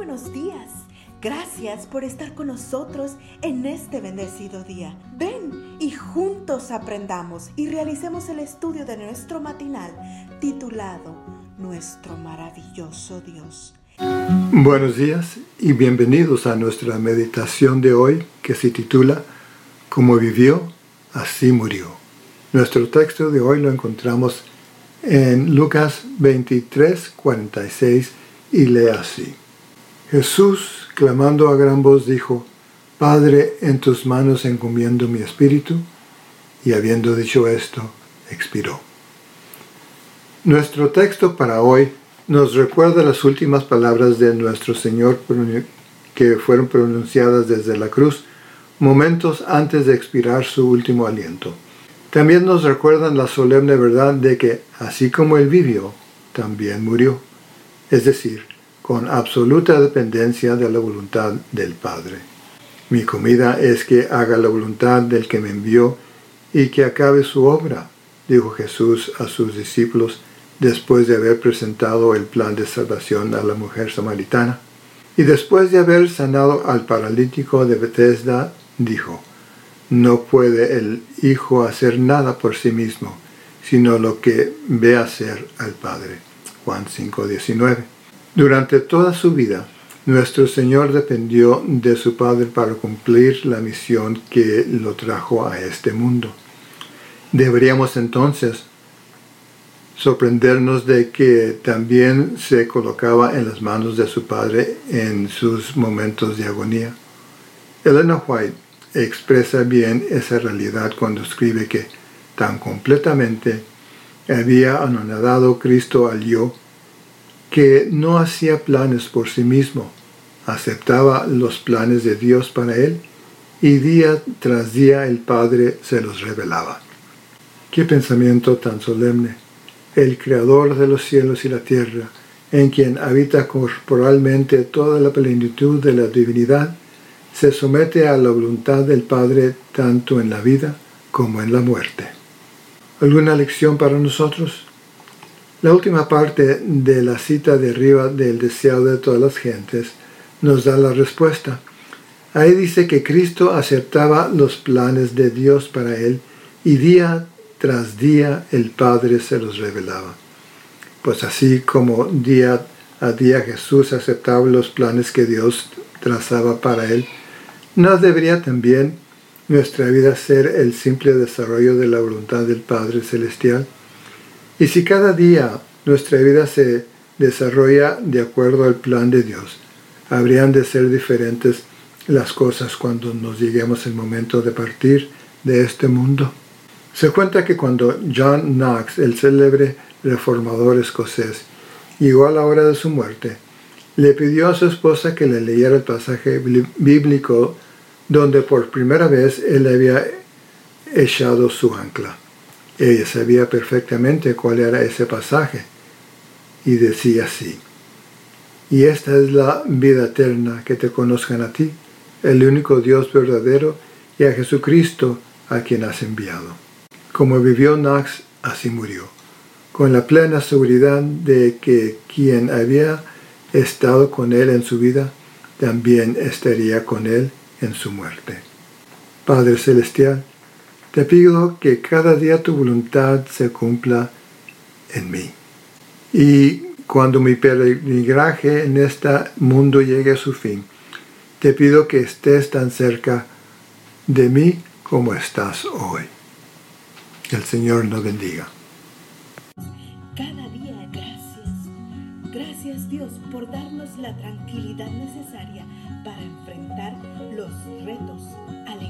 buenos días. Gracias por estar con nosotros en este bendecido día. Ven y juntos aprendamos y realicemos el estudio de nuestro matinal titulado Nuestro maravilloso Dios. Buenos días y bienvenidos a nuestra meditación de hoy que se titula Como vivió, así murió. Nuestro texto de hoy lo encontramos en Lucas 23, 46 y lee así. Jesús, clamando a gran voz, dijo, Padre, en tus manos encomiendo mi espíritu, y habiendo dicho esto, expiró. Nuestro texto para hoy nos recuerda las últimas palabras de nuestro Señor que fueron pronunciadas desde la cruz momentos antes de expirar su último aliento. También nos recuerdan la solemne verdad de que, así como Él vivió, también murió. Es decir, con absoluta dependencia de la voluntad del Padre. Mi comida es que haga la voluntad del que me envió y que acabe su obra, dijo Jesús a sus discípulos después de haber presentado el plan de salvación a la mujer samaritana. Y después de haber sanado al paralítico de Bethesda, dijo, No puede el Hijo hacer nada por sí mismo, sino lo que ve hacer al Padre. Juan 5:19. Durante toda su vida, nuestro Señor dependió de su Padre para cumplir la misión que lo trajo a este mundo. Deberíamos entonces sorprendernos de que también se colocaba en las manos de su Padre en sus momentos de agonía. Elena White expresa bien esa realidad cuando escribe que tan completamente había anonadado Cristo al yo que no hacía planes por sí mismo, aceptaba los planes de Dios para él y día tras día el Padre se los revelaba. Qué pensamiento tan solemne. El Creador de los cielos y la tierra, en quien habita corporalmente toda la plenitud de la divinidad, se somete a la voluntad del Padre tanto en la vida como en la muerte. ¿Alguna lección para nosotros? La última parte de la cita de arriba del deseo de todas las gentes nos da la respuesta. Ahí dice que Cristo aceptaba los planes de Dios para él y día tras día el Padre se los revelaba. Pues así como día a día Jesús aceptaba los planes que Dios trazaba para él, ¿no debería también nuestra vida ser el simple desarrollo de la voluntad del Padre Celestial? Y si cada día nuestra vida se desarrolla de acuerdo al plan de Dios, habrían de ser diferentes las cosas cuando nos lleguemos el momento de partir de este mundo. Se cuenta que cuando John Knox, el célebre reformador escocés, llegó a la hora de su muerte, le pidió a su esposa que le leyera el pasaje bíblico donde por primera vez él había echado su ancla. Ella sabía perfectamente cuál era ese pasaje y decía así, y esta es la vida eterna, que te conozcan a ti, el único Dios verdadero, y a Jesucristo a quien has enviado. Como vivió Knox, así murió, con la plena seguridad de que quien había estado con él en su vida, también estaría con él en su muerte. Padre Celestial, te pido que cada día tu voluntad se cumpla en mí. Y cuando mi peregrinaje en este mundo llegue a su fin, te pido que estés tan cerca de mí como estás hoy. El Señor nos bendiga. Cada día gracias. Gracias Dios por darnos la tranquilidad necesaria para enfrentar los retos, alegrías